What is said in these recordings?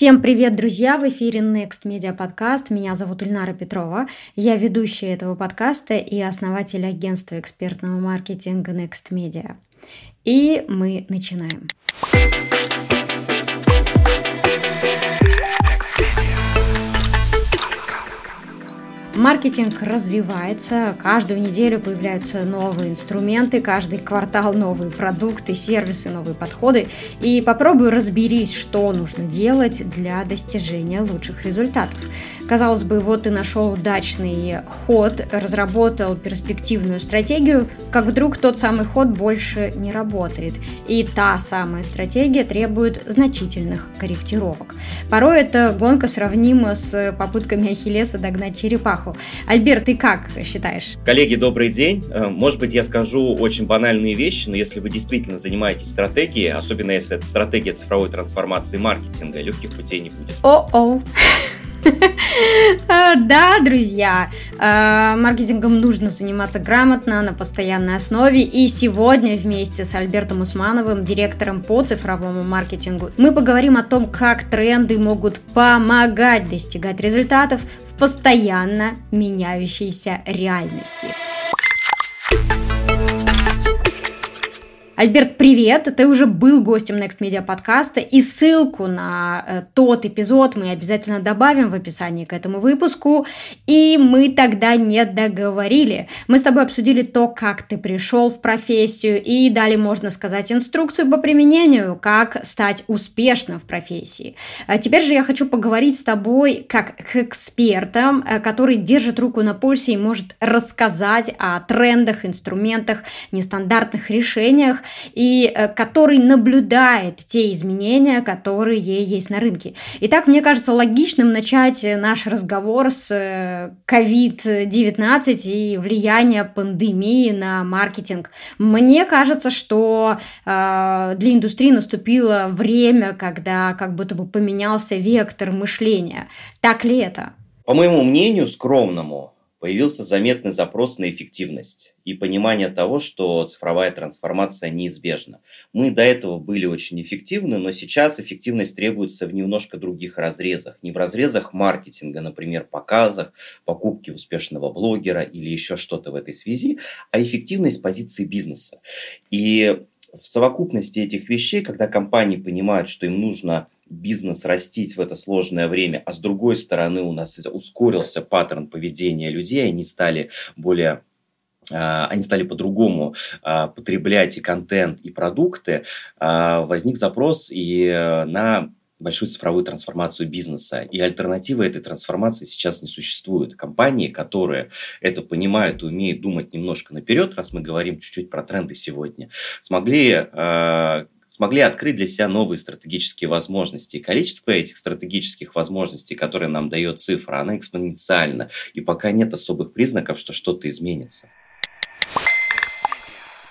Всем привет, друзья! В эфире Next Media Podcast. Меня зовут Ильнара Петрова. Я ведущая этого подкаста и основатель агентства экспертного маркетинга Next Media. И мы начинаем. Маркетинг развивается, каждую неделю появляются новые инструменты, каждый квартал новые продукты, сервисы, новые подходы. И попробуй разберись, что нужно делать для достижения лучших результатов. Казалось бы, вот ты нашел удачный ход, разработал перспективную стратегию, как вдруг тот самый ход больше не работает. И та самая стратегия требует значительных корректировок. Порой эта гонка сравнима с попытками Ахиллеса догнать черепаху. Альберт, ты как считаешь? Коллеги, добрый день. Э, может быть, я скажу очень банальные вещи, но если вы действительно занимаетесь стратегией, особенно если это стратегия цифровой трансформации маркетинга, легких путей не будет. О-о. А, да, друзья, а, маркетингом нужно заниматься грамотно, на постоянной основе. И сегодня вместе с Альбертом Усмановым, директором по цифровому маркетингу, мы поговорим о том, как тренды могут помогать достигать результатов в постоянно меняющейся реальности. Альберт, привет! Ты уже был гостем Next Media подкаста, и ссылку на э, тот эпизод мы обязательно добавим в описании к этому выпуску. И мы тогда не договорили. Мы с тобой обсудили то, как ты пришел в профессию, и дали, можно сказать, инструкцию по применению, как стать успешным в профессии. А теперь же я хочу поговорить с тобой как к экспертам, э, который держит руку на пульсе и может рассказать о трендах, инструментах, нестандартных решениях, и э, который наблюдает те изменения, которые есть на рынке. Итак, мне кажется логичным начать наш разговор с COVID-19 э, и влияния пандемии на маркетинг. Мне кажется, что э, для индустрии наступило время, когда как будто бы поменялся вектор мышления. Так ли это? По моему мнению, скромному, появился заметный запрос на эффективность и понимание того, что цифровая трансформация неизбежна. Мы до этого были очень эффективны, но сейчас эффективность требуется в немножко других разрезах. Не в разрезах маркетинга, например, показах, покупки успешного блогера или еще что-то в этой связи, а эффективность позиции бизнеса. И в совокупности этих вещей, когда компании понимают, что им нужно бизнес растить в это сложное время, а с другой стороны у нас ускорился паттерн поведения людей, они стали более они стали по-другому а, потреблять и контент, и продукты, а, возник запрос и э, на большую цифровую трансформацию бизнеса. И альтернативы этой трансформации сейчас не существует. Компании, которые это понимают и умеют думать немножко наперед, раз мы говорим чуть-чуть про тренды сегодня, смогли смогли открыть для себя новые стратегические возможности. И количество этих стратегических возможностей, которые нам дает цифра, она экспоненциальна. И пока нет особых признаков, что что-то изменится.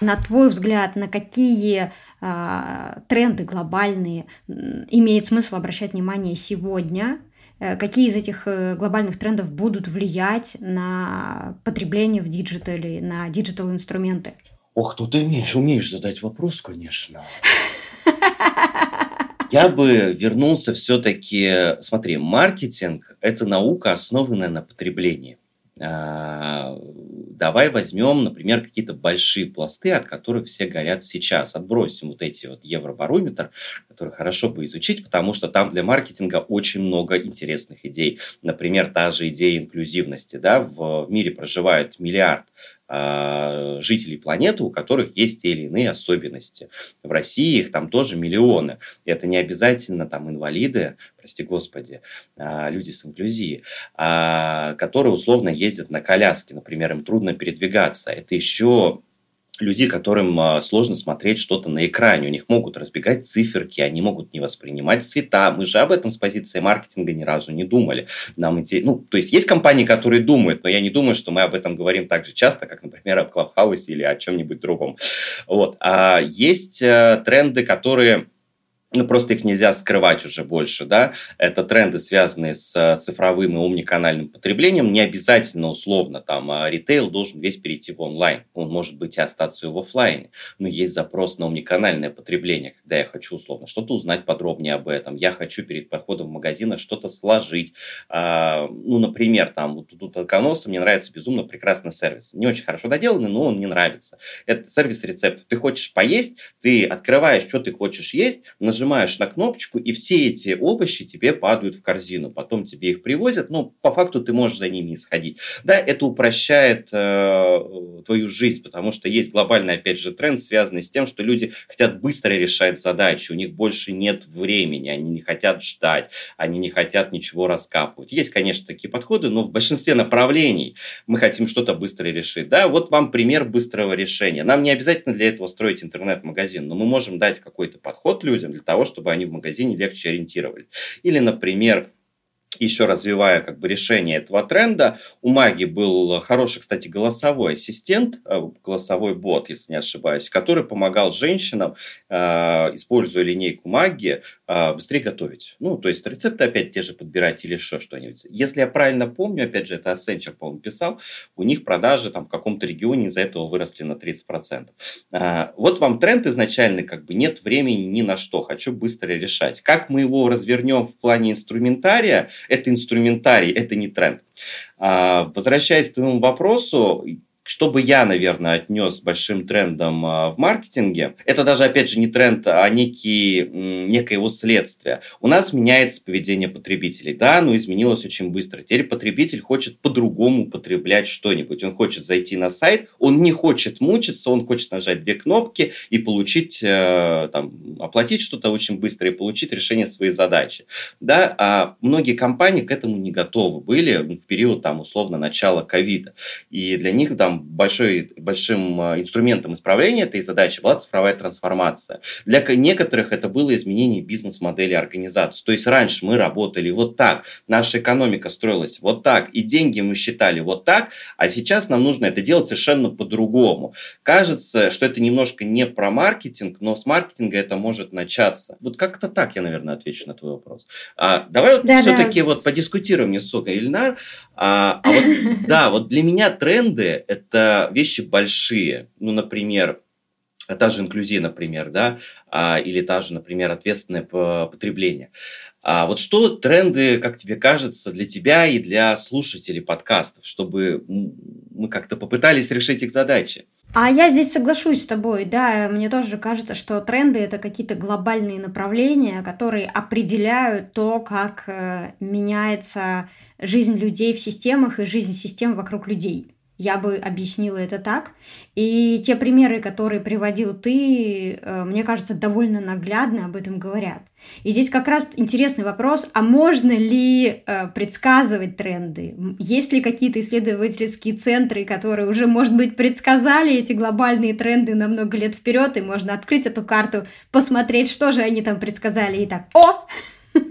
На твой взгляд, на какие э, тренды глобальные имеет смысл обращать внимание сегодня? Э, какие из этих э, глобальных трендов будут влиять на потребление в диджитале, на digital-инструменты? Ох, ну ты умеешь, умеешь задать вопрос, конечно. Я бы вернулся все-таки... Смотри, маркетинг – это наука, основанная на потреблении. А, давай возьмем, например, какие-то большие пласты, от которых все горят сейчас. Отбросим вот эти вот евробарометр, который хорошо бы изучить, потому что там для маркетинга очень много интересных идей. Например, та же идея инклюзивности. Да? В мире проживает миллиард жителей планеты, у которых есть те или иные особенности. В России их там тоже миллионы. Это не обязательно там инвалиды, прости господи, а, люди с инклюзией, а, которые условно ездят на коляске, например, им трудно передвигаться. Это еще людей, которым а, сложно смотреть что-то на экране. У них могут разбегать циферки, они могут не воспринимать цвета. Мы же об этом с позиции маркетинга ни разу не думали. Нам эти, ну, то есть есть компании, которые думают, но я не думаю, что мы об этом говорим так же часто, как, например, о Клабхаусе или о чем-нибудь другом. Вот. А есть э, тренды, которые ну, просто их нельзя скрывать уже больше, да, это тренды, связанные с цифровым и умниканальным потреблением, не обязательно условно там а ритейл должен весь перейти в онлайн, он может быть и остаться и в офлайне, но есть запрос на умниканальное потребление, когда я хочу условно что-то узнать подробнее об этом, я хочу перед походом в магазин что-то сложить, а, ну, например, там, вот тут Алконоса мне нравится безумно прекрасный сервис, не очень хорошо доделанный, но он мне нравится, это сервис рецептов, ты хочешь поесть, ты открываешь, что ты хочешь есть, нажимаешь на кнопочку, и все эти овощи тебе падают в корзину. Потом тебе их привозят, но по факту ты можешь за ними исходить. Да, это упрощает э, твою жизнь, потому что есть глобальный, опять же, тренд, связанный с тем, что люди хотят быстро решать задачи, у них больше нет времени, они не хотят ждать, они не хотят ничего раскапывать. Есть, конечно, такие подходы, но в большинстве направлений мы хотим что-то быстро решить. Да, вот вам пример быстрого решения. Нам не обязательно для этого строить интернет-магазин, но мы можем дать какой-то подход людям для того, чтобы они в магазине легче ориентировались. Или, например, еще развивая как бы решение этого тренда, у Маги был хороший, кстати, голосовой ассистент, э, голосовой бот, если не ошибаюсь, который помогал женщинам, э, используя линейку Маги, э, быстрее готовить. Ну, то есть рецепты опять те же подбирать или еще что-нибудь. Если я правильно помню, опять же, это Accenture, по-моему, писал, у них продажи там в каком-то регионе из-за этого выросли на 30%. Вот вам тренд изначальный, как бы нет времени ни на что, хочу быстро решать. Как мы его развернем в плане инструментария, это инструментарий, это не тренд. А, возвращаясь к твоему вопросу, что бы я, наверное, отнес большим трендом а, в маркетинге, это даже, опять же, не тренд, а некий, некое его следствие. У нас меняется поведение потребителей. Да, но изменилось очень быстро. Теперь потребитель хочет по-другому потреблять что-нибудь. Он хочет зайти на сайт, он не хочет мучиться, он хочет нажать две кнопки и получить, э, там, оплатить что-то очень быстро и получить решение своей задачи. Да, а многие компании к этому не готовы были в период, там, условно, начала ковида. И для них там большой, большим а, инструментом исправления этой задачи была цифровая трансформация. Для некоторых это было изменение бизнес-модели организации. То есть раньше мы работали вот так, наша экономика строилась вот так, и деньги мы считали вот так, а сейчас нам нужно это делать совершенно по-другому. Кажется, что это немножко не про маркетинг, но с маркетинга это может начаться. Вот как-то так я, наверное, отвечу на твой вопрос. А, давай вот да, все-таки да. вот подискутируем несколько, Ильнар. А, а вот, да, вот для меня тренды – это вещи большие. Ну, например, та же инклюзия, например, да, а, или та же, например, ответственное потребление. А вот что тренды, как тебе кажется, для тебя и для слушателей подкастов, чтобы мы как-то попытались решить их задачи? А я здесь соглашусь с тобой, да, мне тоже кажется, что тренды это какие-то глобальные направления, которые определяют то, как э, меняется жизнь людей в системах и жизнь систем вокруг людей. Я бы объяснила это так. И те примеры, которые приводил ты, э, мне кажется, довольно наглядно об этом говорят. И здесь как раз интересный вопрос, а можно ли э, предсказывать тренды? Есть ли какие-то исследовательские центры, которые уже, может быть, предсказали эти глобальные тренды на много лет вперед, и можно открыть эту карту, посмотреть, что же они там предсказали, и так, о,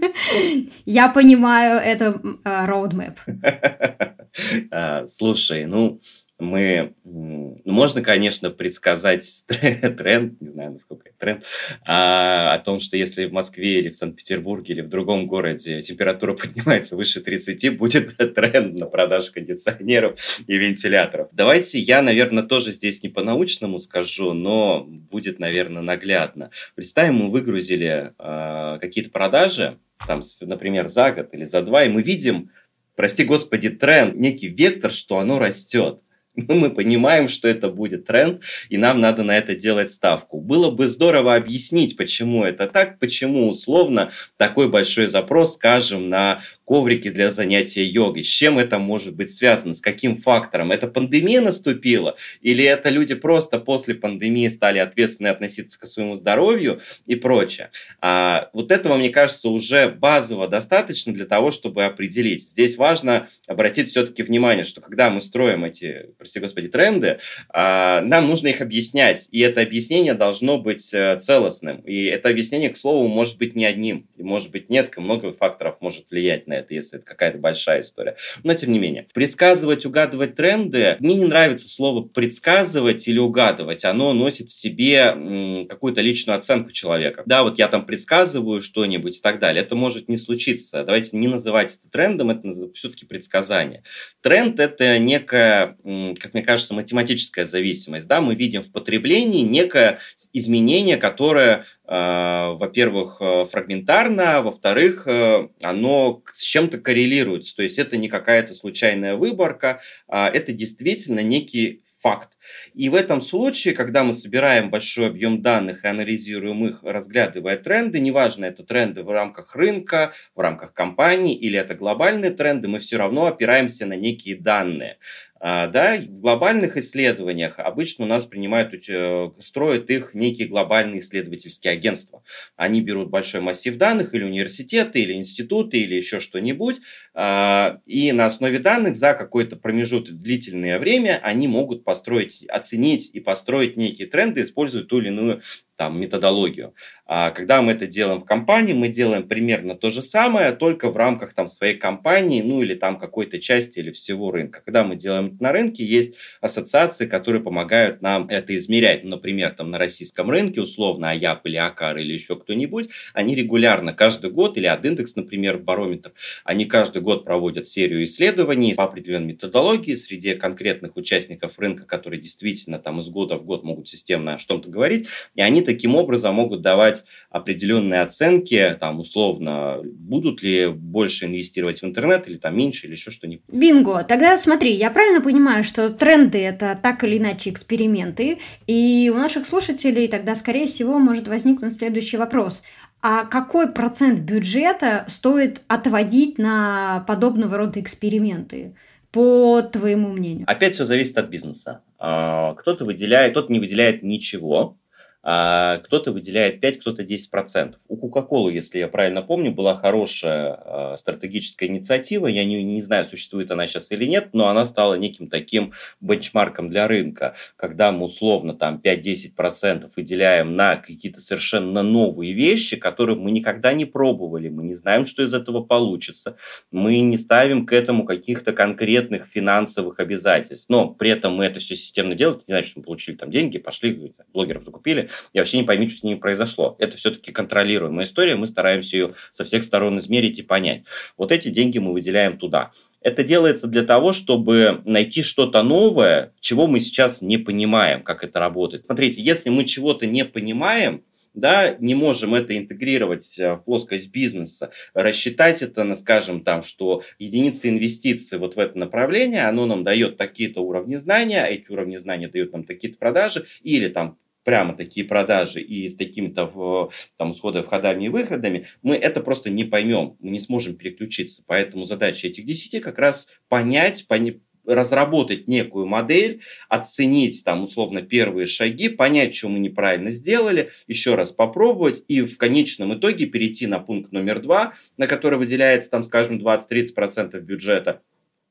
я понимаю, это roadmap. А, слушай, ну, мы, ну, можно, конечно, предсказать тренд, не знаю, насколько это тренд, а, о том, что если в Москве или в Санкт-Петербурге или в другом городе температура поднимается выше 30, будет тренд на продажу кондиционеров и вентиляторов. Давайте я, наверное, тоже здесь не по-научному скажу, но будет, наверное, наглядно. Представим, мы выгрузили э, какие-то продажи, там, например, за год или за два, и мы видим, прости господи, тренд, некий вектор, что оно растет. Мы понимаем, что это будет тренд, и нам надо на это делать ставку. Было бы здорово объяснить, почему это так, почему условно такой большой запрос, скажем, на коврики для занятия йогой. С чем это может быть связано? С каким фактором? Это пандемия наступила? Или это люди просто после пандемии стали ответственно относиться к своему здоровью и прочее? А, вот этого, мне кажется, уже базово достаточно для того, чтобы определить. Здесь важно обратить все-таки внимание, что когда мы строим эти прости господи, тренды, а, нам нужно их объяснять, и это объяснение должно быть э, целостным. И это объяснение, к слову, может быть не одним, и может быть несколько, много факторов может влиять на это, если это какая-то большая история. Но тем не менее, предсказывать, угадывать тренды, мне не нравится слово предсказывать или угадывать, оно носит в себе какую-то личную оценку человека. Да, вот я там предсказываю что-нибудь и так далее, это может не случиться. Давайте не называть это трендом, это все-таки предсказание. Тренд – это некая, как мне кажется, математическая зависимость. Да? Мы видим в потреблении некое изменение, которое а, во-первых, э, фрагментарно, а во-вторых, э, оно с чем-то коррелируется. То есть это не какая-то случайная выборка, а это действительно некий факт. И в этом случае, когда мы собираем большой объем данных и анализируем их, разглядывая тренды, неважно, это тренды в рамках рынка, в рамках компании или это глобальные тренды, мы все равно опираемся на некие данные. А, да, в глобальных исследованиях обычно у нас принимают, э, строят их некие глобальные исследовательские агентства. Они берут большой массив данных или университеты, или институты, или еще что-нибудь, и на основе данных за какой-то промежуток длительное время они могут построить, оценить и построить некие тренды, используя ту или иную там, методологию. А когда мы это делаем в компании, мы делаем примерно то же самое, только в рамках там, своей компании, ну или там какой-то части или всего рынка. Когда мы делаем это на рынке, есть ассоциации, которые помогают нам это измерять. Ну, например, там на российском рынке, условно, АЯП или АКАР или еще кто-нибудь, они регулярно каждый год, или Адиндекс, например, барометр, они каждый год проводят серию исследований по определенной методологии среди конкретных участников рынка, которые действительно там из года в год могут системно о чем-то говорить, и они таким образом могут давать определенные оценки, там, условно, будут ли больше инвестировать в интернет или там меньше, или еще что-нибудь. Бинго. Тогда смотри, я правильно понимаю, что тренды – это так или иначе эксперименты, и у наших слушателей тогда, скорее всего, может возникнуть следующий вопрос. А какой процент бюджета стоит отводить на подобного рода эксперименты? по твоему мнению? Опять все зависит от бизнеса. А, кто-то выделяет, кто-то не выделяет ничего, кто-то выделяет 5, кто-то 10%. У Coca-Cola, если я правильно помню, была хорошая а, стратегическая инициатива. Я не, не знаю, существует она сейчас или нет, но она стала неким таким бенчмарком для рынка, когда мы условно там 5-10% выделяем на какие-то совершенно новые вещи, которые мы никогда не пробовали, мы не знаем, что из этого получится, мы не ставим к этому каких-то конкретных финансовых обязательств, но при этом мы это все системно делаем, это не значит, что мы получили там деньги, пошли, блогеров закупили, и вообще не пойми, что с ними произошло. Это все-таки контролируемая история, мы стараемся ее со всех сторон измерить и понять. Вот эти деньги мы выделяем туда. Это делается для того, чтобы найти что-то новое, чего мы сейчас не понимаем, как это работает. Смотрите, если мы чего-то не понимаем, да, не можем это интегрировать э, в плоскость бизнеса, рассчитать это, на, скажем, там, что единица инвестиций вот в это направление, оно нам дает такие-то уровни знания, эти уровни знания дают нам такие-то продажи, или там прямо такие продажи и с такими-то там исходами, входами и выходами, мы это просто не поймем, мы не сможем переключиться. Поэтому задача этих 10 как раз понять, понять разработать некую модель, оценить там условно первые шаги, понять, что мы неправильно сделали, еще раз попробовать и в конечном итоге перейти на пункт номер два, на который выделяется там, скажем, 20-30% бюджета.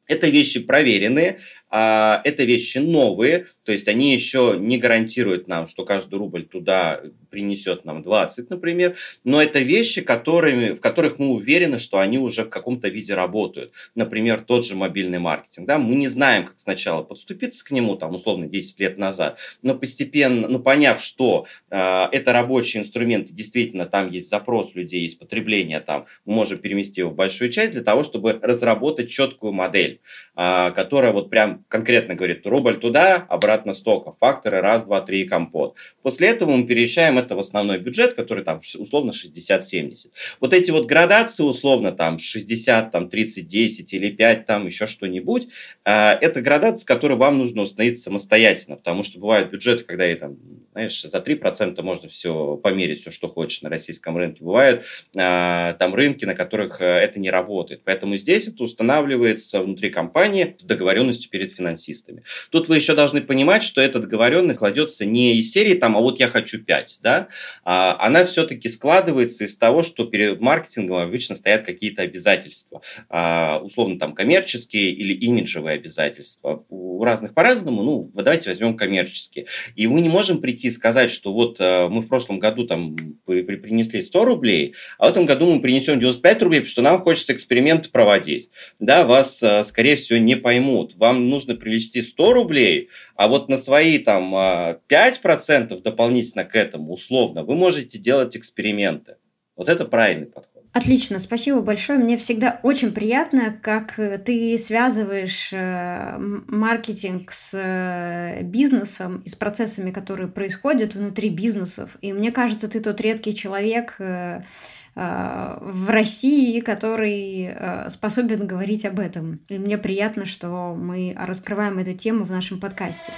Это вещи проверенные, а, это вещи новые, то есть они еще не гарантируют нам, что каждый рубль туда принесет нам 20, например, но это вещи, которыми, в которых мы уверены, что они уже в каком-то виде работают. Например, тот же мобильный маркетинг. Да? Мы не знаем, как сначала подступиться к нему, там, условно, 10 лет назад, но постепенно, ну, поняв, что э, это рабочий инструмент, действительно там есть запрос людей, есть потребление, там, мы можем переместить его в большую часть для того, чтобы разработать четкую модель, э, которая вот прям конкретно говорит, рубль туда, обратно столько, факторы раз, два, три, компот. После этого мы переезжаем это в основной бюджет, который там условно 60-70. Вот эти вот градации условно там 60, там 30, 10 или 5, там еще что-нибудь, э, это градация, которую вам нужно установить самостоятельно, потому что бывают бюджеты, когда я там Знаешь, за 3% можно все померить, все, что хочешь на российском рынке. Бывают а, там рынки, на которых э, это не работает. Поэтому здесь это устанавливается внутри компании с договоренностью перед финансистами. Тут вы еще должны понимать, что эта договоренность кладется не из серии там, а вот я хочу 5, да, а она все-таки складывается из того, что перед маркетингом обычно стоят какие-то обязательства, а, условно там коммерческие или имиджевые обязательства. У разных по-разному, ну, давайте возьмем коммерческие. И мы не можем прийти и сказать, что вот э, мы в прошлом году там принесли 100 рублей, а в этом году мы принесем 95 рублей, потому что нам хочется эксперименты проводить. Да, вас, э, скорее всего, не поймут. Вам нужно привести 100 рублей, а вот на свои там 5% э, дополнительно к этому, условно, вы можете делать эксперименты. Вот это правильный подход. Отлично, спасибо большое. Мне всегда очень приятно, как э, ты связываешь э, маркетинг с э, бизнесом и с процессами, которые происходят внутри бизнесов. И мне кажется, ты тот редкий человек в России, который способен говорить об этом. И мне приятно, что мы раскрываем эту тему в нашем подкасте.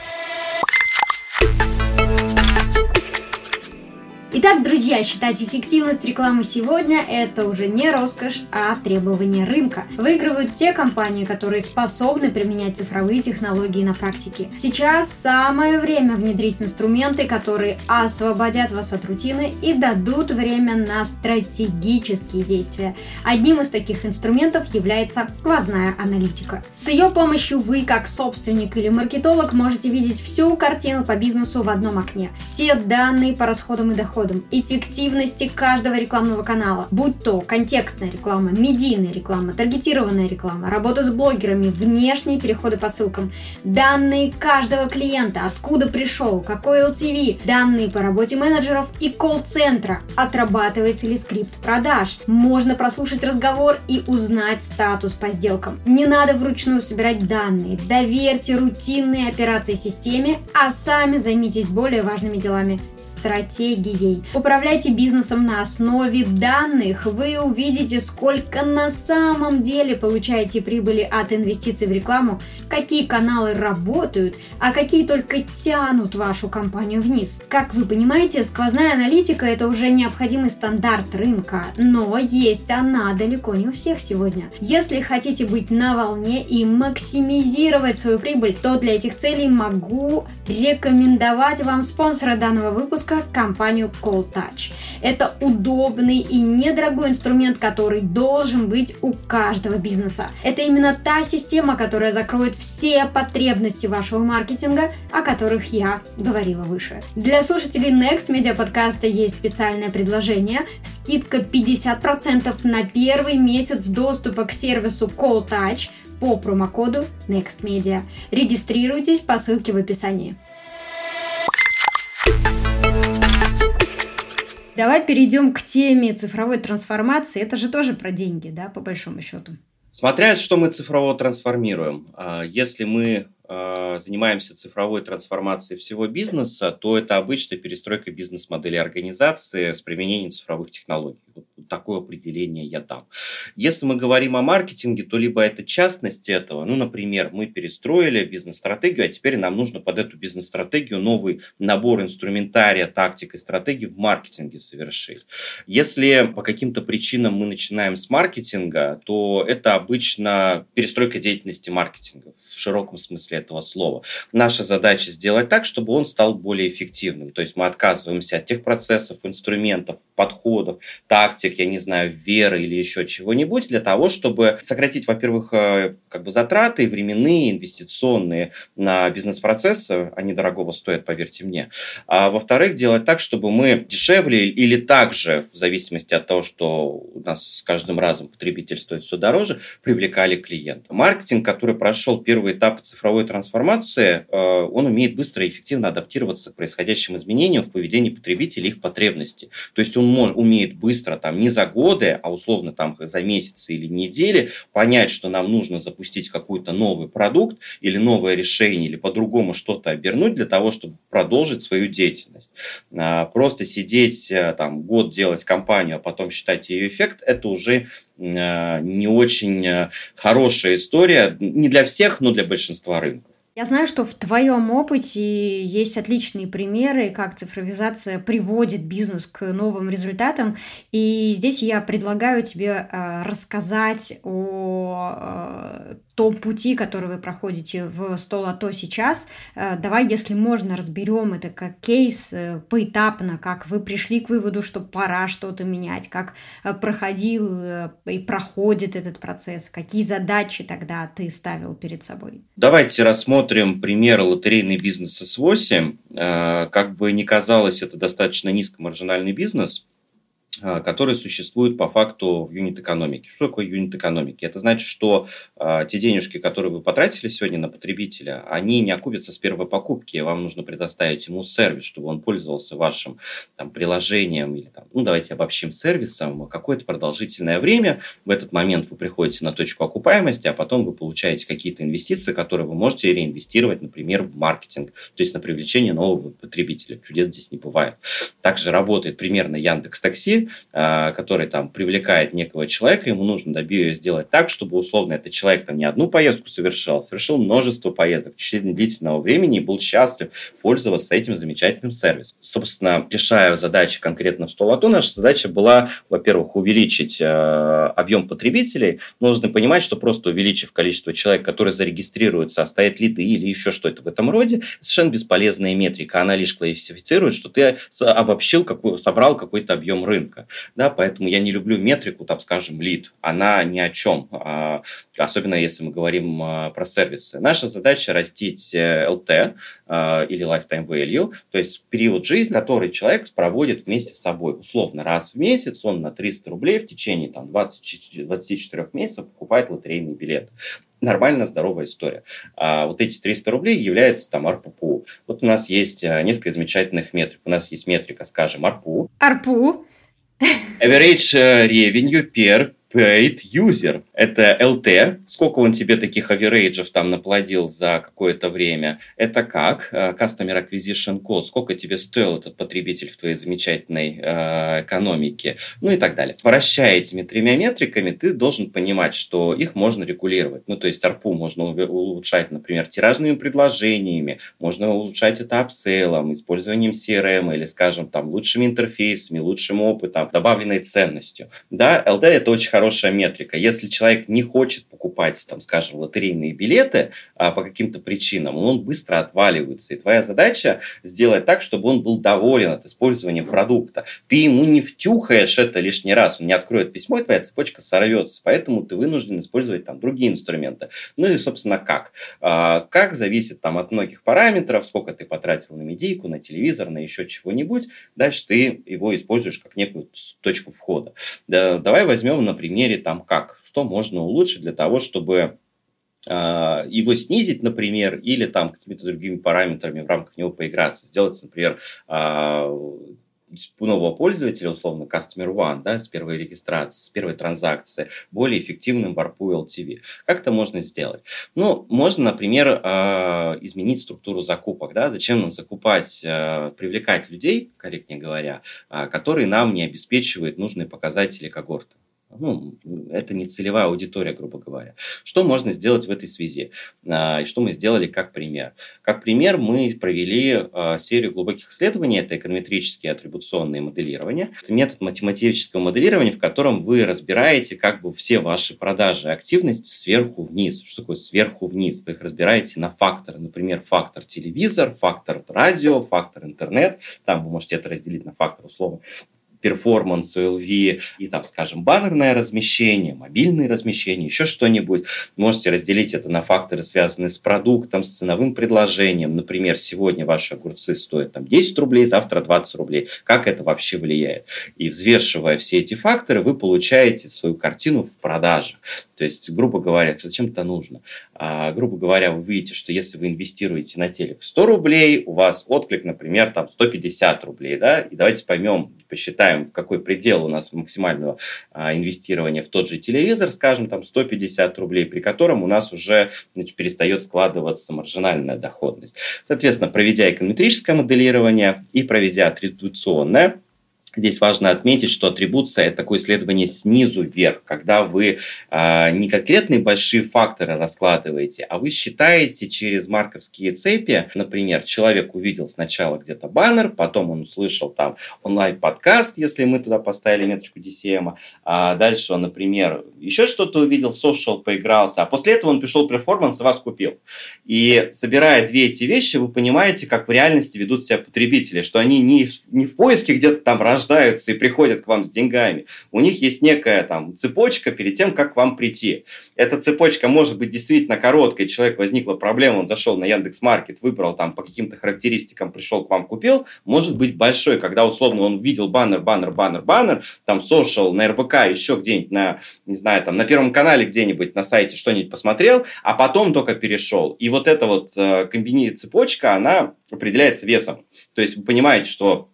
Итак, друзья, считать эффективность рекламы сегодня – это уже не роскошь, а требование рынка. Выигрывают те компании, которые способны применять цифровые технологии на практике. Сейчас самое время внедрить инструменты, которые освободят вас от рутины и дадут время на стратегические действия. Одним из таких инструментов является сквозная аналитика. С ее помощью вы, как собственник или маркетолог, можете видеть всю картину по бизнесу в одном окне. Все данные по расходам и доходам доходам, эффективности каждого рекламного канала, будь то контекстная реклама, медийная реклама, таргетированная реклама, работа с блогерами, внешние переходы по ссылкам, данные каждого клиента, откуда пришел, какой LTV, данные по работе менеджеров и колл-центра, отрабатывается ли скрипт продаж. Можно прослушать разговор и узнать статус по сделкам. Не надо вручную собирать данные, доверьте рутинные операции системе, а сами займитесь более важными делами – стратегией людей. Управляйте бизнесом на основе данных. Вы увидите, сколько на самом деле получаете прибыли от инвестиций в рекламу, какие каналы работают, а какие только тянут вашу компанию вниз. Как вы понимаете, сквозная аналитика это уже необходимый стандарт рынка, но есть она далеко не у всех сегодня. Если хотите быть на волне и максимизировать свою прибыль, то для этих целей могу рекомендовать вам спонсора данного выпуска компанию Call Touch. Это удобный и недорогой инструмент, который должен быть у каждого бизнеса. Это именно та система, которая закроет все потребности вашего маркетинга, о которых я говорила выше. Для слушателей Next Media подкаста есть специальное предложение. Скидка 50% на первый месяц доступа к сервису Call Touch по промокоду NextMedia. Регистрируйтесь по ссылке в описании. Давай перейдем к теме цифровой трансформации. Это же тоже про деньги, да, по большому счету. Смотря что мы цифрово трансформируем. А, если мы а, занимаемся цифровой трансформацией всего бизнеса, то это обычная перестройка бизнес-модели организации с применением цифровых технологий. Вот такое определение я дам. Если мы говорим о маркетинге, то либо это частность этого, ну, например, мы перестроили бизнес-стратегию, а теперь нам нужно под эту бизнес-стратегию новый набор инструментария, тактик и стратегий в маркетинге совершить. Если по каким-то причинам мы начинаем с маркетинга, то это обычно перестройка деятельности маркетинга в широком смысле этого слова. Наша задача сделать так, чтобы он стал более эффективным. То есть мы отказываемся от тех процессов, инструментов, подходов, тактик, я не знаю, веры или еще чего-нибудь для того, чтобы сократить, во-первых, э, как бы затраты временные, инвестиционные на бизнес-процессы, они дорогого стоят, поверьте мне. А во-вторых, делать так, чтобы мы дешевле или также, в зависимости от того, что у нас с каждым разом потребитель стоит все дороже, привлекали клиента. Маркетинг, который прошел первый этап цифровой трансформации, э, он умеет быстро и эффективно адаптироваться к происходящим изменениям в поведении потребителей их потребностей. То есть он может, умеет быстро, там, не за годы, а условно там за месяцы или недели понять, что нам нужно запустить какой-то новый продукт или новое решение, или по-другому что-то обернуть для того, чтобы продолжить свою деятельность. А, просто сидеть, э, там, год делать компанию, а потом считать ее эффект, это уже э, не очень э, хорошая история, не для всех, но для большинства рынков. Я знаю, что в твоем опыте есть отличные примеры, как цифровизация приводит бизнес к новым результатам. И здесь я предлагаю тебе э, рассказать о э, том пути, который вы проходите в Столото сейчас. Э, давай, если можно, разберем это как кейс э, поэтапно, как вы пришли к выводу, что пора что-то менять, как э, проходил и проходит этот процесс, какие задачи тогда ты ставил перед собой. Давайте рассмотрим пример лотерейный бизнес S8. Как бы ни казалось, это достаточно низкомаржинальный бизнес – которые существуют по факту в юнит-экономике. Что такое юнит-экономики? Это значит, что э, те денежки, которые вы потратили сегодня на потребителя, они не окупятся с первой покупки. Вам нужно предоставить ему сервис, чтобы он пользовался вашим там, приложением или, там, ну, давайте обобщим сервисом какое-то продолжительное время. В этот момент вы приходите на точку окупаемости, а потом вы получаете какие-то инвестиции, которые вы можете реинвестировать, например, в маркетинг, то есть на привлечение нового потребителя. Чудес здесь не бывает. Также работает примерно Яндекс Такси, а, который там привлекает некого человека, ему нужно доби- сделать так, чтобы условно этот человек там не одну поездку совершал, совершил множество поездок в течение длительного времени и был счастлив пользоваться этим замечательным сервисом. Собственно, решая задачи конкретно в Столото, наша задача была, во-первых, увеличить э, объем потребителей. Нужно понимать, что просто увеличив количество человек, которые зарегистрируются, оставят лиды или еще что-то в этом роде, совершенно бесполезная метрика. Она лишь классифицирует, что ты обобщил, какой, собрал какой-то объем рынка метрика. Да, поэтому я не люблю метрику, там, скажем, лид. Она ни о чем, а, особенно если мы говорим а, про сервисы. Наша задача растить LT э, а, или lifetime value, то есть период жизни, который человек проводит вместе с собой. Условно, раз в месяц он на 300 рублей в течение там, 20, 24 месяцев покупает лотерейный билет нормальная, здоровая история. А вот эти 300 рублей являются там АРПУ. Вот у нас есть несколько замечательных метрик. У нас есть метрика, скажем, АРПУ. АРПУ. Average revenue per paid user. Это LT, сколько он тебе таких аверейджев там наплодил за какое-то время. Это как? Э, Customer Acquisition Cost, сколько тебе стоил этот потребитель в твоей замечательной э, экономике, ну и так далее. Вращая этими тремя метриками, ты должен понимать, что их можно регулировать. Ну, то есть ARPU можно улучшать, например, тиражными предложениями, можно улучшать это апсейлом, использованием CRM или, скажем, там, лучшими интерфейсами, лучшим опытом, добавленной ценностью. Да, LD это очень хорошая метрика. Если человек не хочет покупать, там, скажем, лотерейные билеты а, по каким-то причинам, он быстро отваливается. И твоя задача сделать так, чтобы он был доволен от использования продукта. Ты ему не втюхаешь это лишний раз, он не откроет письмо, и твоя цепочка сорвется. Поэтому ты вынужден использовать там другие инструменты. Ну и, собственно, как? А, как зависит там от многих параметров, сколько ты потратил на медийку, на телевизор, на еще чего-нибудь. Дальше ты его используешь как некую точку входа. Да, давай возьмем, например, примере там как, что можно улучшить для того, чтобы а, его снизить, например, или там какими-то другими параметрами в рамках него поиграться. Сделать, например, а, нового пользователя, условно, Customer One, да, с первой регистрации, с первой транзакции, более эффективным в ARPU LTV. Как это можно сделать? Ну, можно, например, а, изменить структуру закупок. Да? Зачем нам закупать, привлекать людей, корректнее говоря, которые нам не обеспечивают нужные показатели когорты ну, это не целевая аудитория, грубо говоря. Что можно сделать в этой связи? А, и что мы сделали как пример? Как пример мы провели а, серию глубоких исследований, это эконометрические атрибуционные моделирования. Это метод математического моделирования, в котором вы разбираете как бы все ваши продажи активность сверху вниз. Что такое сверху вниз? Вы их разбираете на факторы. Например, фактор телевизор, фактор радио, фактор интернет. Там вы можете это разделить на фактор условно перформанс LV и там, скажем, баннерное размещение, мобильное размещение, еще что-нибудь. Можете разделить это на факторы, связанные с продуктом, с ценовым предложением. Например, сегодня ваши огурцы стоят там 10 рублей, завтра 20 рублей. Как это вообще влияет? И взвешивая все эти факторы, вы получаете свою картину в продажах. То есть, грубо говоря, зачем это нужно? А, грубо говоря, вы видите, что если вы инвестируете на телек 100 рублей, у вас отклик, например, там 150 рублей, да, и давайте поймем, посчитаем, какой предел у нас максимального а, инвестирования в тот же телевизор, скажем, там 150 рублей, при котором у нас уже значит, перестает складываться маржинальная доходность. Соответственно, проведя эконометрическое моделирование и проведя атрибуционное, Здесь важно отметить, что атрибуция – это такое исследование снизу вверх, когда вы э, не конкретные большие факторы раскладываете, а вы считаете через марковские цепи. Например, человек увидел сначала где-то баннер, потом он услышал там онлайн-подкаст, если мы туда поставили меточку DCM, а дальше он, например, еще что-то увидел, в social поигрался, а после этого он пришел перформанс и вас купил. И собирая две эти вещи, вы понимаете, как в реальности ведут себя потребители, что они не, не в поиске где-то там рождаются и приходят к вам с деньгами. У них есть некая там цепочка перед тем, как к вам прийти. Эта цепочка может быть действительно короткой. Человек возникла проблема, он зашел на Яндекс Маркет, выбрал там по каким-то характеристикам, пришел к вам, купил. Может быть большой, когда условно он видел баннер, баннер, баннер, баннер, там social, на РБК, еще где-нибудь на, не знаю, там на Первом канале где-нибудь на сайте что-нибудь посмотрел, а потом только перешел. И вот эта вот э, комбини цепочка, она определяется весом. То есть вы понимаете, что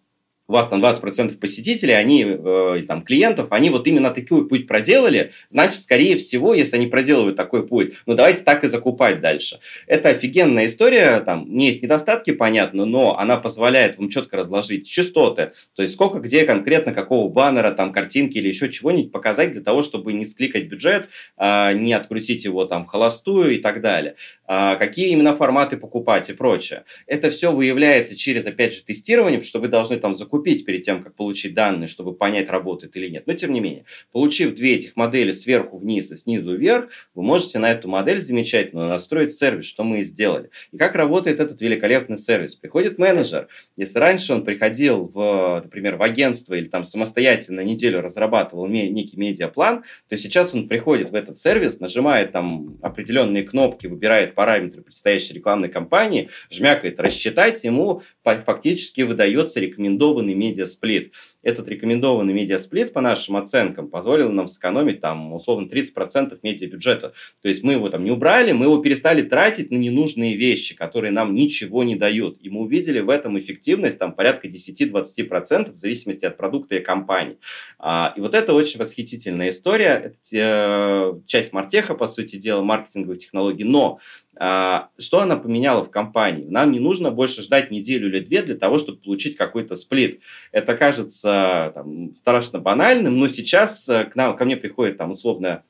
у вас там 20% посетителей, они, э, там, клиентов, они вот именно такой путь проделали, значит, скорее всего, если они проделывают такой путь, ну, давайте так и закупать дальше. Это офигенная история, там, не есть недостатки, понятно, но она позволяет вам четко разложить частоты, то есть сколько, где конкретно, какого баннера, там, картинки или еще чего-нибудь показать для того, чтобы не скликать бюджет, э, не открутить его там в холостую и так далее. Э, какие именно форматы покупать и прочее. Это все выявляется через, опять же, тестирование, что вы должны там закупить купить перед тем, как получить данные, чтобы понять, работает или нет. Но тем не менее, получив две этих модели сверху вниз и снизу вверх, вы можете на эту модель замечательно настроить сервис, что мы и сделали. И как работает этот великолепный сервис? Приходит менеджер. Если раньше он приходил, в, например, в агентство или там самостоятельно неделю разрабатывал некий медиаплан, то сейчас он приходит в этот сервис, нажимает там определенные кнопки, выбирает параметры предстоящей рекламной кампании, жмякает «рассчитать», ему фактически выдается рекомендованный медиасплит. Этот рекомендованный медиасплит, по нашим оценкам, позволил нам сэкономить там условно 30% медиабюджета. То есть мы его там не убрали, мы его перестали тратить на ненужные вещи, которые нам ничего не дают. И мы увидели в этом эффективность там порядка 10-20% в зависимости от продукта и компании. А, и вот это очень восхитительная история. Это э, часть Мартеха, по сути дела, маркетинговых технологий. Но что она поменяла в компании? Нам не нужно больше ждать неделю или две для того, чтобы получить какой-то сплит. Это кажется там, страшно банальным, но сейчас э, к нам, ко мне приходит там условно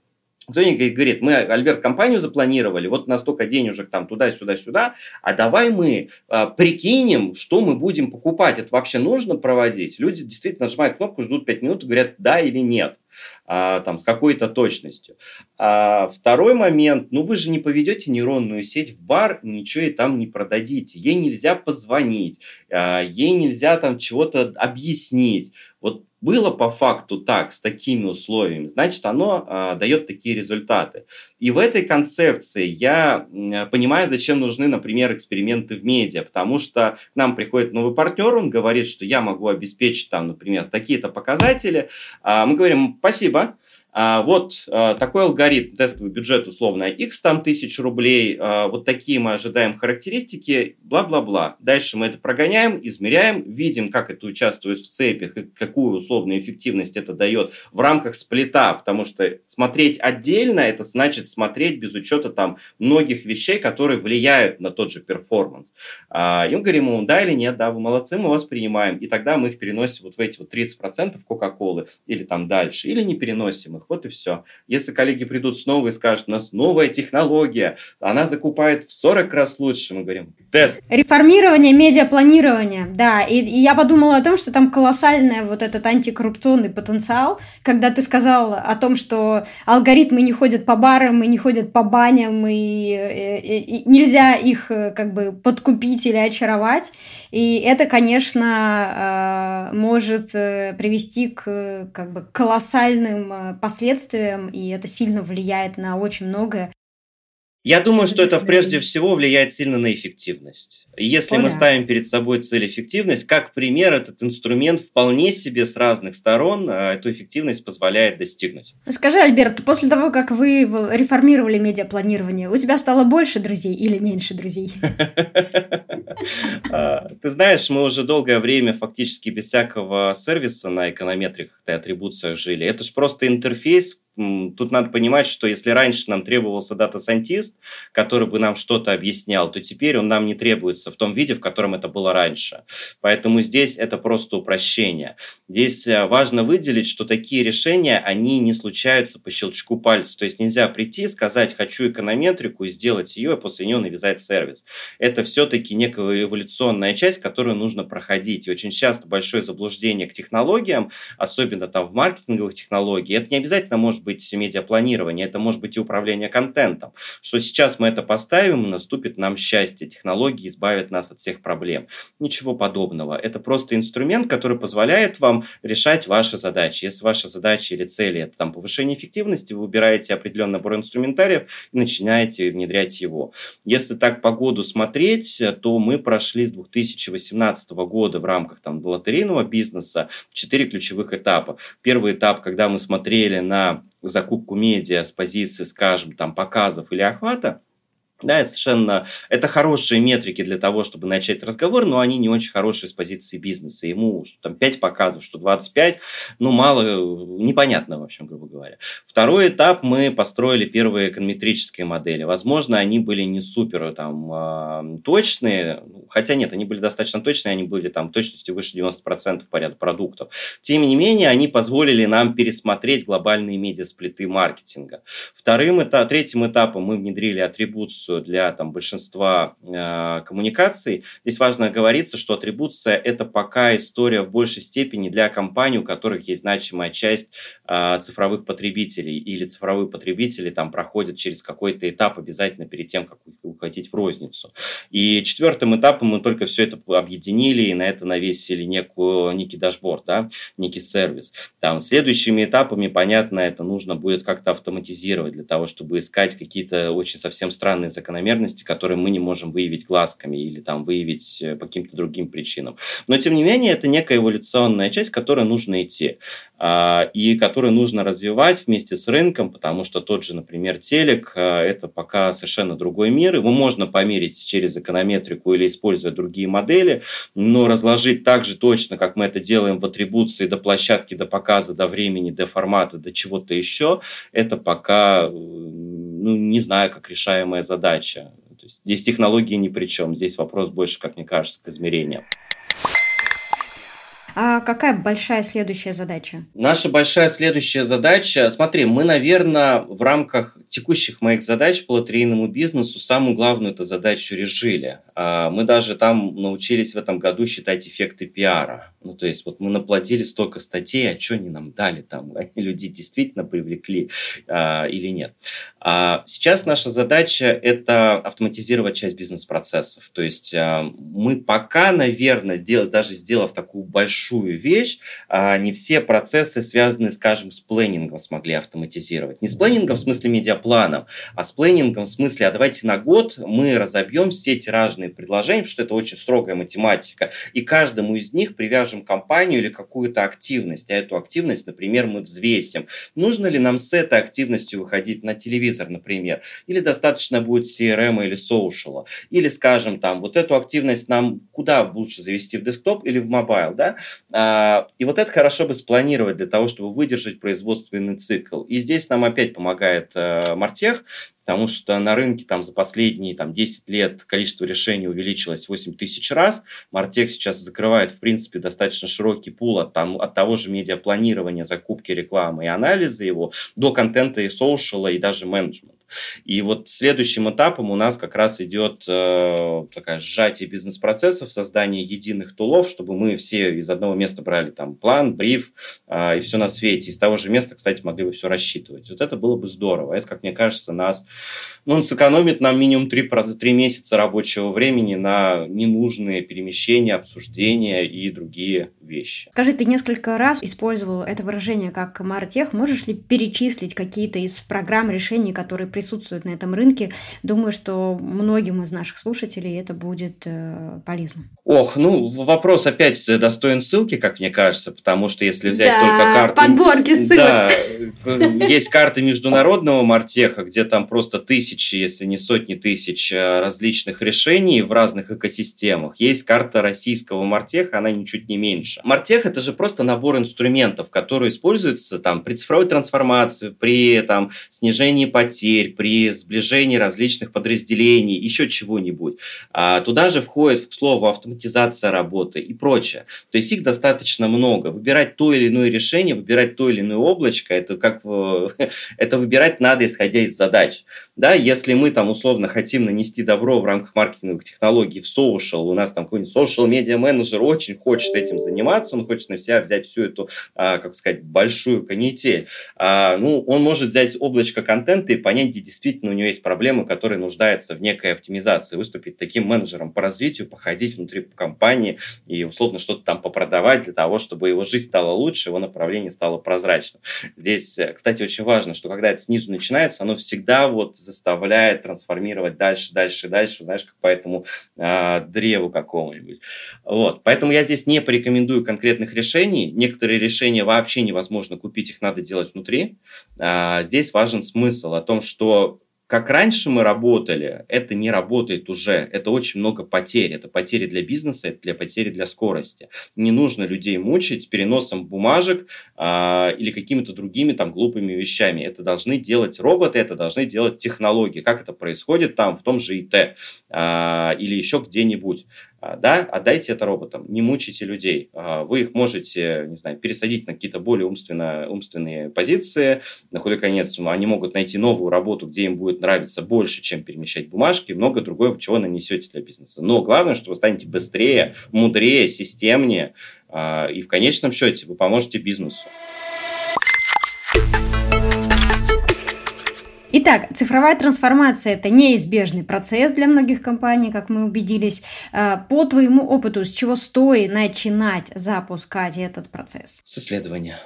кто-нибудь говорит, мы, Альберт, компанию запланировали, вот на столько денежек там туда-сюда-сюда, а давай мы э, прикинем, что мы будем покупать. Это вообще нужно проводить? Люди действительно нажимают кнопку, ждут 5 минут и говорят да или нет а, там, с какой-то точностью. А второй момент, ну вы же не поведете нейронную сеть в бар, ничего и там не продадите. Ей нельзя позвонить, а, ей нельзя там чего-то объяснить. Вот было по факту так, с такими условиями, значит, оно а, дает такие результаты. И в этой концепции я понимаю, зачем нужны, например, эксперименты в медиа, потому что к нам приходит новый партнер, он говорит, что я могу обеспечить там, например, такие-то показатели. А мы говорим, спасибо, вот а, такой алгоритм, тестовый бюджет условно x там тысяч рублей, а, вот такие мы ожидаем характеристики, бла-бла-бла. Дальше мы это прогоняем, измеряем, видим, как это участвует в цепях и какую условную эффективность это дает в рамках сплита, потому что смотреть отдельно, это значит смотреть без учета там многих вещей, которые влияют на тот же перформанс. И мы говорим ему, да или нет, да, вы молодцы, мы вас принимаем, и тогда мы их переносим вот в эти вот 30% Кока-Колы или там дальше, или не переносим их вот и все. Если коллеги придут снова и скажут, у нас новая технология, она закупает в 40 раз лучше, мы говорим, тест. Реформирование медиапланирования, да, и, и я подумала о том, что там колоссальный вот этот антикоррупционный потенциал, когда ты сказал о том, что алгоритмы не ходят по барам и не ходят по баням, и, и, и нельзя их э, как бы подкупить или очаровать, и это, конечно, э, может э, привести к как бы колоссальным последствиям последствиям, и это сильно влияет на очень многое. Я думаю, что это прежде всего влияет сильно на эффективность. Если О, мы ставим перед собой цель эффективность, как пример, этот инструмент вполне себе с разных сторон а, эту эффективность позволяет достигнуть. Скажи, Альберт, после того, как вы реформировали медиапланирование, у тебя стало больше друзей или меньше друзей? А, ты знаешь, мы уже долгое время фактически без всякого сервиса на эконометриках и атрибуциях жили. Это же просто интерфейс, Тут надо понимать, что если раньше нам требовался data scientist, который бы нам что-то объяснял, то теперь он нам не требуется в том виде, в котором это было раньше. Поэтому здесь это просто упрощение. Здесь э, важно выделить, что такие решения, они не случаются по щелчку пальца. То есть нельзя прийти, сказать «хочу эконометрику» и сделать ее, а после нее навязать сервис. Это все-таки некая эволюционная часть, которую нужно проходить. И очень часто большое заблуждение к технологиям, особенно там в маркетинговых технологиях, это не обязательно может быть медиапланирование, это может быть и управление контентом. Что сейчас мы это поставим, наступит нам счастье. Технологии избавят нас от всех проблем. Ничего подобного. Это просто инструмент, который позволяет вам решать ваши задачи. Если ваша задача или цели это там, повышение эффективности, вы выбираете определенный набор инструментариев и начинаете внедрять его. Если так по году смотреть, то мы прошли с 2018 года в рамках там, лотерейного бизнеса четыре ключевых этапа. Первый этап, когда мы смотрели на закупку медиа с позиции, скажем, там, показов или охвата, да, это совершенно это хорошие метрики для того, чтобы начать разговор, но они не очень хорошие с позиции бизнеса. Ему что там 5 показов, что 25, ну, мало, непонятно, в общем, грубо говоря. Второй этап мы построили первые эконометрические модели. Возможно, они были не супер там а, точные, хотя нет, они были достаточно точные, они были там точностью выше 90% по ряду продуктов. Тем не менее, они позволили нам пересмотреть глобальные медиасплиты маркетинга. Вторым этап, третьим этапом мы внедрили атрибуцию атрибуцию для там, большинства э, коммуникаций. Здесь важно оговориться, что атрибуция – это пока история в большей степени для компаний, у которых есть значимая часть э, цифровых потребителей, или цифровые потребители там проходят через какой-то этап обязательно перед тем, как уходить в розницу. И четвертым этапом мы только все это объединили и на это навесили некую, некий дашборд, да, некий сервис. Там, следующими этапами, понятно, это нужно будет как-то автоматизировать для того, чтобы искать какие-то очень совсем странные закономерности, которые мы не можем выявить глазками или там выявить э, по каким-то другим причинам. Но, тем не менее, это некая эволюционная часть, которой нужно идти а, и которую нужно развивать вместе с рынком, потому что тот же, например, телек а, – это пока совершенно другой мир. Его можно померить через эконометрику или используя другие модели, но разложить так же точно, как мы это делаем в атрибуции до площадки, до показа, до времени, до формата, до чего-то еще, это пока ну, не знаю, как решаемая задача. То есть здесь технологии ни при чем. Здесь вопрос больше, как мне кажется, к измерениям. А какая большая следующая задача? Наша большая следующая задача, смотри, мы, наверное, в рамках текущих моих задач по лотерейному бизнесу самую главную эту задачу решили. А, мы даже там научились в этом году считать эффекты пиара. Ну, то есть вот мы наплодили столько статей, а что они нам дали там, они люди действительно привлекли а, или нет. А сейчас наша задача – это автоматизировать часть бизнес-процессов. То есть а, мы пока, наверное, сделав, даже сделав такую большую вещь, а не все процессы, связанные, скажем, с планингом, смогли автоматизировать. Не с планингом в смысле медиапланом, а с планингом в смысле, а давайте на год мы разобьем все эти разные предложения, потому что это очень строгая математика, и каждому из них привяжем компанию или какую-то активность, а эту активность, например, мы взвесим. Нужно ли нам с этой активностью выходить на телевизор, например, или достаточно будет CRM или social, или, скажем, там, вот эту активность нам куда лучше завести в десктоп или в mobile, да? А, и вот это хорошо бы спланировать для того, чтобы выдержать производственный цикл. И здесь нам опять помогает э, MarTech, потому что на рынке там за последние там, 10 лет количество решений увеличилось 8 тысяч раз. MarTech сейчас закрывает, в принципе, достаточно широкий пул от, там, от того же медиапланирования, закупки рекламы и анализа его до контента и social а и даже менеджмента. И вот следующим этапом у нас как раз идет э, такая сжатие бизнес-процессов, создание единых тулов, чтобы мы все из одного места брали там план, бриф э, и все на свете. Из того же места, кстати, могли бы все рассчитывать. Вот это было бы здорово. Это, как мне кажется, нас ну, сэкономит нам минимум 3, 3 месяца рабочего времени на ненужные перемещения, обсуждения и другие вещи. Скажи, ты несколько раз использовал это выражение как «маротех». Можешь ли перечислить какие-то из программ решений, которые присутствуют на этом рынке. Думаю, что многим из наших слушателей это будет э, полезно. Ох, ну вопрос опять достоин ссылки, как мне кажется, потому что если взять да, только карты... подборки ссылок. Да, есть карты международного Мартеха, где там просто тысячи, если не сотни тысяч э, различных решений в разных экосистемах. Есть карта российского Мартеха, она ничуть не меньше. Мартех – это же просто набор инструментов, которые используются там, при цифровой трансформации, при там, снижении потерь, при сближении различных подразделений, еще чего-нибудь. А, туда же входит, к слову, автоматизация работы и прочее. То есть их достаточно много. Выбирать то или иное решение, выбирать то или иное облачко, это как это выбирать надо, исходя из задач. Да, если мы там условно хотим нанести добро в рамках маркетинговых технологий в social, у нас там какой-нибудь social media менеджер очень хочет этим заниматься, он хочет на себя взять всю эту, а, как сказать, большую канитель. А, ну, он может взять облачко контента и понять, где действительно у него есть проблемы, которые нуждаются в некой оптимизации, выступить таким менеджером по развитию, походить внутри компании и условно что-то там попродавать для того, чтобы его жизнь стала лучше, его направление стало прозрачным. Здесь, кстати, очень важно, что когда это снизу начинается, оно всегда вот заставляет трансформировать дальше, дальше, дальше, знаешь, как по этому э, древу какому-нибудь. Вот. Поэтому я здесь не порекомендую конкретных решений. Некоторые решения вообще невозможно купить, их надо делать внутри. А, здесь важен смысл о том, что как раньше мы работали, это не работает уже. Это очень много потерь. Это потери для бизнеса, это для потери для скорости. Не нужно людей мучить переносом бумажек а, или какими-то другими там глупыми вещами. Это должны делать роботы, это должны делать технологии. Как это происходит там, в том же ИТ а, или еще где-нибудь. А, да, отдайте это роботам, не мучайте людей. А, вы их можете, не знаю, пересадить на какие-то более умственно, умственные позиции. На худой конец они могут найти новую работу, где им будет нравиться больше, чем перемещать бумажки, много другого, чего нанесете для бизнеса. Но главное, что вы станете быстрее, мудрее, системнее, а, и в конечном счете вы поможете бизнесу. Итак, цифровая трансформация – это неизбежный процесс для многих компаний, как мы убедились. Э, по твоему опыту, с чего стоит начинать запускать этот процесс? С исследования.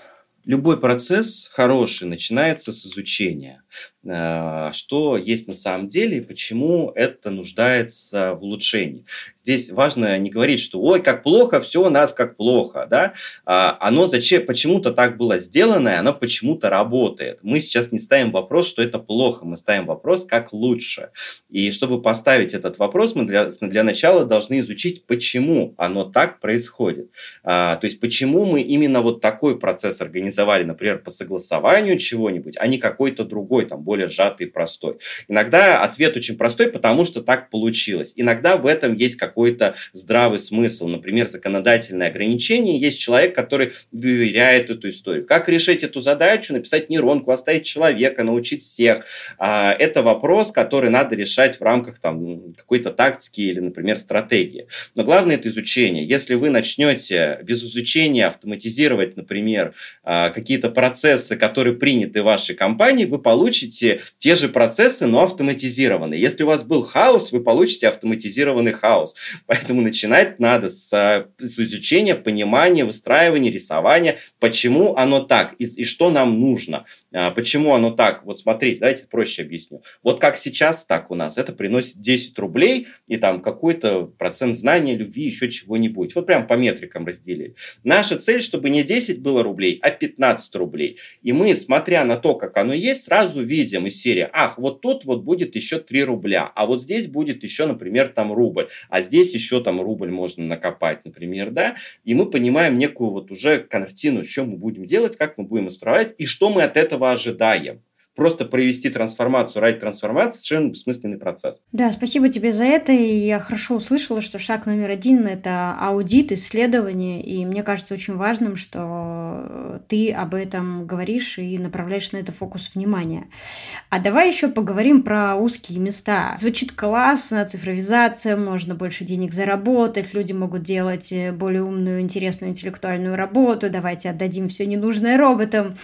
Любой процесс хороший начинается с изучения. Э, что есть на самом деле и почему это нуждается в улучшении. Здесь важно не говорить, что ой, как плохо, все у нас как плохо. Да? А, оно зачем, почему-то так было сделано, и оно почему-то работает. Мы сейчас не ставим вопрос, что это плохо, мы ставим вопрос, как лучше. И чтобы поставить этот вопрос, мы для, для начала должны изучить, почему оно так происходит. А, то есть, почему мы именно вот такой процесс организовали, например, по согласованию чего-нибудь, а не какой-то другой, там, более сжатый простой. Иногда ответ очень простой, потому что так получилось. Иногда в этом есть какой-то здравый смысл. Например, законодательное ограничение. Есть человек, который выверяет эту историю. Как решить эту задачу? Написать нейронку, оставить человека, научить всех. А, это вопрос, который надо решать в рамках там, какой-то тактики или, например, стратегии. Но главное это изучение. Если вы начнете без изучения автоматизировать, например, а, какие-то процессы, которые приняты в вашей компании, вы получите получите те же процессы, но автоматизированные. Если у вас был хаос, вы получите автоматизированный хаос. Поэтому начинать надо с, с изучения, понимания, выстраивания, рисования, почему оно так и, и что нам нужно. А, почему оно так? Вот смотрите, давайте проще объясню. Вот как сейчас, так у нас. Это приносит 10 рублей и там какой-то процент знания, любви, еще чего-нибудь. Вот прям по метрикам разделили. Наша цель, чтобы не 10 было рублей, а 15 рублей. И мы, смотря на то, как оно есть, сразу видим из серии, ах, вот тут вот будет еще 3 рубля, а вот здесь будет еще, например, там рубль, а здесь еще там рубль можно накопать, например, да, и мы понимаем некую вот уже картину, что мы будем делать, как мы будем устраивать и что мы от этого ожидаем просто провести трансформацию ради трансформации совершенно бессмысленный процесс. Да, спасибо тебе за это. И я хорошо услышала, что шаг номер один – это аудит, исследование. И мне кажется очень важным, что ты об этом говоришь и направляешь на это фокус внимания. А давай еще поговорим про узкие места. Звучит классно, цифровизация, можно больше денег заработать, люди могут делать более умную, интересную интеллектуальную работу, давайте отдадим все ненужное роботам.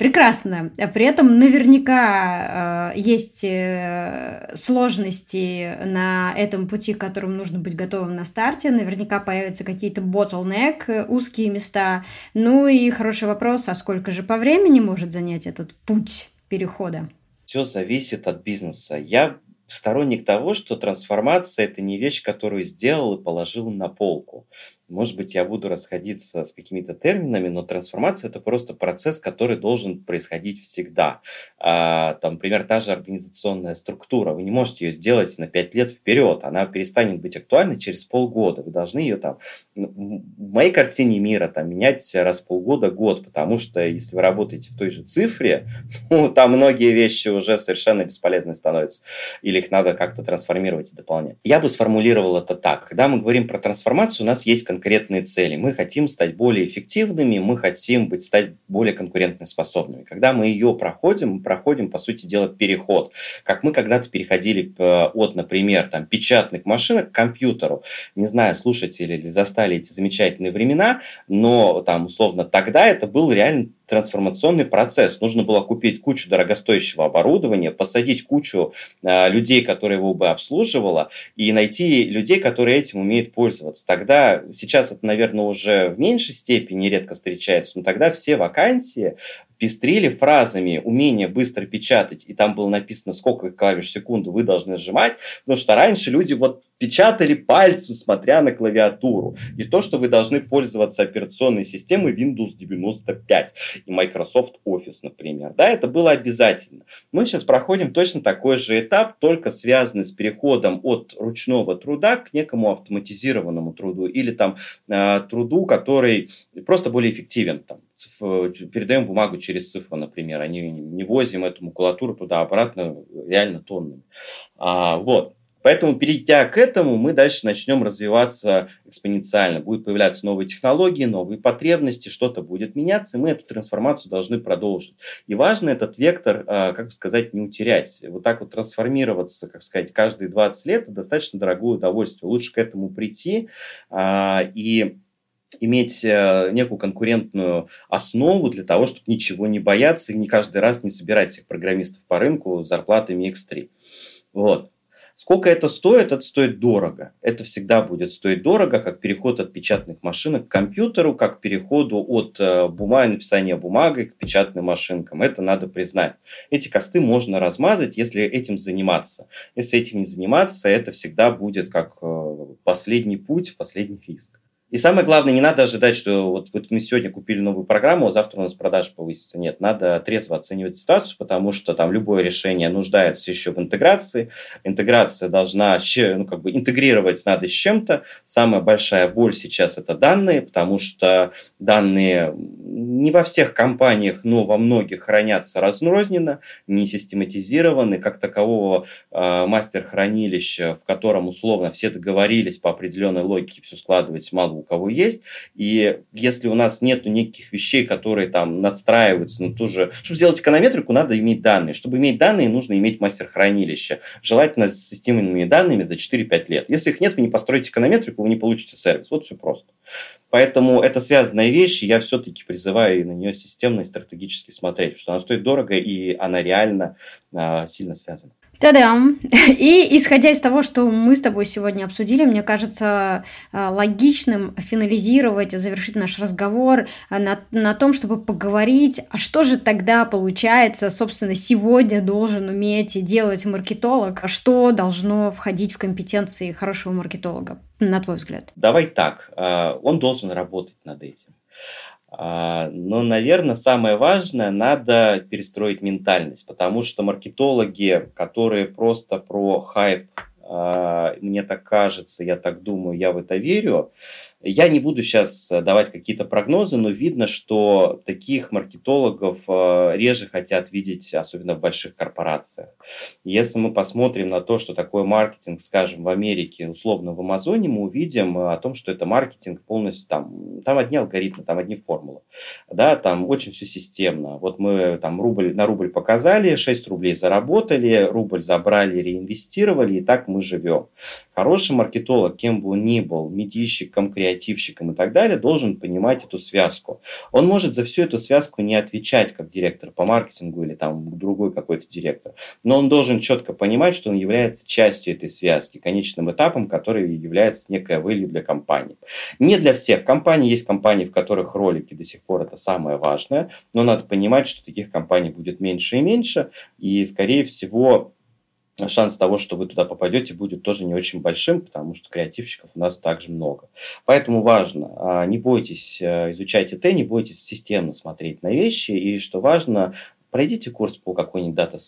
Прекрасно. При этом наверняка э, есть э, сложности на этом пути, к которым нужно быть готовым на старте. Наверняка появятся какие-то bottleneck, узкие места. Ну и хороший вопрос, а сколько же по времени может занять этот путь перехода? Все зависит от бизнеса. Я сторонник того, что трансформация – это не вещь, которую сделал и положил на полку. Может быть, я буду расходиться с какими-то терминами, но трансформация – это просто процесс, который должен происходить всегда. А, там, например, та же организационная структура. Вы не можете ее сделать на 5 лет вперед. Она перестанет быть актуальной через полгода. Вы должны ее там, в моей картине мира, там, менять раз в полгода, год, потому что если вы работаете в той же цифре, ну, там многие вещи уже совершенно бесполезны становятся. Или их надо как-то трансформировать и дополнять. Я бы сформулировал это так. Когда мы говорим про трансформацию, у нас есть конкретные цели. Мы хотим стать более эффективными, мы хотим быть, стать более конкурентоспособными. Когда мы ее проходим, мы проходим, по сути дела, переход. Как мы когда-то переходили от, например, там, печатных машинок к компьютеру. Не знаю, слушатели ли застали эти замечательные времена, но там, условно, тогда это был реально трансформационный процесс. Нужно было купить кучу дорогостоящего оборудования, посадить кучу э, людей, которые его бы обслуживало, и найти людей, которые этим умеют пользоваться. Тогда, сейчас это, наверное, уже в меньшей степени редко встречается, но тогда все вакансии пестрили фразами умение быстро печатать, и там было написано, сколько клавиш в секунду вы должны нажимать, потому что раньше люди вот печатали пальцем, смотря на клавиатуру. И то, что вы должны пользоваться операционной системой Windows 95 и Microsoft Office, например. Да, это было обязательно. Мы сейчас проходим точно такой же этап, только связанный с переходом от ручного труда к некому автоматизированному труду или там э, труду, который просто более эффективен. Там, передаем бумагу через цифру, например, а не, не возим эту макулатуру туда-обратно реально тоннами. А, вот. Поэтому, перейдя к этому, мы дальше начнем развиваться экспоненциально. Будут появляться новые технологии, новые потребности, что-то будет меняться, и мы эту трансформацию должны продолжить. И важно этот вектор, а, как бы сказать, не утерять. Вот так вот трансформироваться, как сказать, каждые 20 лет – это достаточно дорогое удовольствие. Лучше к этому прийти а, и иметь э, некую конкурентную основу для того, чтобы ничего не бояться и не каждый раз не собирать всех программистов по рынку зарплатами X3. Вот. Сколько это стоит? Это стоит дорого. Это всегда будет стоить дорого, как переход от печатных машинок к компьютеру, как переходу от э, бумаги, написания бумагой к печатным машинкам. Это надо признать. Эти косты можно размазать, если этим заниматься. Если этим не заниматься, это всегда будет как э, последний путь, последний риск. И самое главное, не надо ожидать, что вот, вот мы сегодня купили новую программу, а завтра у нас продажи повысятся. Нет, надо трезво оценивать ситуацию, потому что там любое решение нуждается еще в интеграции. Интеграция должна ну, как бы интегрировать надо с чем-то. Самая большая боль сейчас это данные, потому что данные не во всех компаниях, но во многих хранятся разрозненно, не систематизированы. Как такового э, мастер-хранилища, в котором условно все договорились по определенной логике все складывать мало у кого есть. И если у нас нет неких вещей, которые там надстраиваются на ту же... Чтобы сделать эконометрику, надо иметь данные. Чтобы иметь данные, нужно иметь мастер-хранилище. Желательно с системными данными за 4-5 лет. Если их нет, вы не построите эконометрику, вы не получите сервис. Вот все просто. Поэтому это связанная вещь, и я все-таки призываю на нее системно и стратегически смотреть, что она стоит дорого, и она реально э, сильно связана. Та-дам! И исходя из того, что мы с тобой сегодня обсудили, мне кажется э, логичным финализировать, завершить наш разговор э, на, на том, чтобы поговорить, а что же тогда получается, собственно, сегодня должен уметь делать маркетолог, а что должно входить в компетенции хорошего маркетолога, на твой взгляд? Давай так, э, он должен работать над этим. А, но, наверное, самое важное, надо перестроить ментальность, потому что маркетологи, которые просто про хайп, а, мне так кажется, я так думаю, я в это верю, я не буду сейчас э, давать какие-то прогнозы, но видно, что таких маркетологов э, реже хотят видеть, особенно в больших корпорациях. Если мы посмотрим на то, что такое маркетинг, скажем, в Америке, условно в Амазоне, мы увидим э, о том, что это маркетинг полностью, там, там одни алгоритмы, там одни формулы. Да, там очень все системно. Вот мы там рубль на рубль показали, 6 рублей заработали, рубль забрали, реинвестировали, и так мы живем Хороший маркетолог, кем бы он ни был, медийщиком, креативщиком и так далее, должен понимать эту связку. Он может за всю эту связку не отвечать как директор по маркетингу или там другой какой-то директор, но он должен четко понимать, что он является частью этой связки, конечным этапом, который является некая value для компании. Не для всех компаний, есть компании, в которых ролики до сих пор это самое важное, но надо понимать, что таких компаний будет меньше и меньше, и, скорее всего, шанс того, что вы туда попадете, будет тоже не очень большим, потому что креативщиков у нас также много. Поэтому важно, а, не бойтесь э, изучать ИТ, не бойтесь системно смотреть на вещи, и что важно, Пройдите курс по какой-нибудь дата,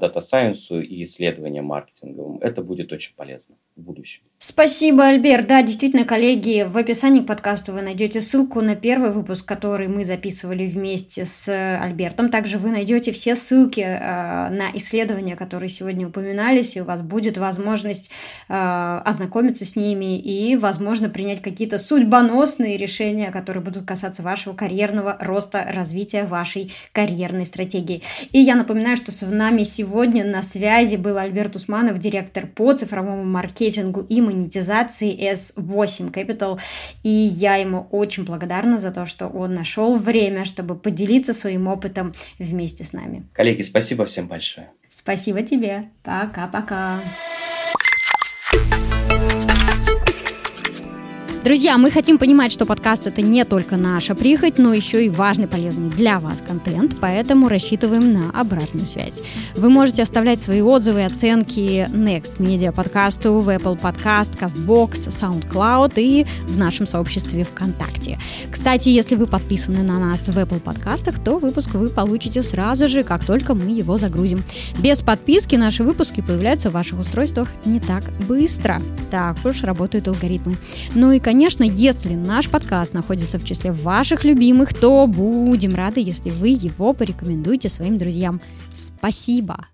дата сайенсу и исследованиям маркетинговым. Это будет очень полезно будущем. Спасибо, Альберт. Да, действительно, коллеги, в описании к подкасту вы найдете ссылку на первый выпуск, который мы записывали вместе с Альбертом. Также вы найдете все ссылки э, на исследования, которые сегодня упоминались, и у вас будет возможность э, ознакомиться с ними и, возможно, принять какие-то судьбоносные решения, которые будут касаться вашего карьерного роста, развития вашей карьерной стратегии. И я напоминаю, что с нами сегодня на связи был Альберт Усманов, директор по цифровому маркетингу и монетизации S8 Capital. И я ему очень благодарна за то, что он нашел время, чтобы поделиться своим опытом вместе с нами. Коллеги, спасибо всем большое. Спасибо тебе. Пока-пока. Друзья, мы хотим понимать, что подкаст это не только наша прихоть, но еще и важный, полезный для вас контент, поэтому рассчитываем на обратную связь. Вы можете оставлять свои отзывы и оценки Next Media подкасту в Apple Podcast, CastBox, SoundCloud и в нашем сообществе ВКонтакте. Кстати, если вы подписаны на нас в Apple подкастах, то выпуск вы получите сразу же, как только мы его загрузим. Без подписки наши выпуски появляются в ваших устройствах не так быстро. Так уж работают алгоритмы. Ну и, конечно, если наш подкаст находится в числе ваших любимых, то будем рады, если вы его порекомендуете своим друзьям. Спасибо!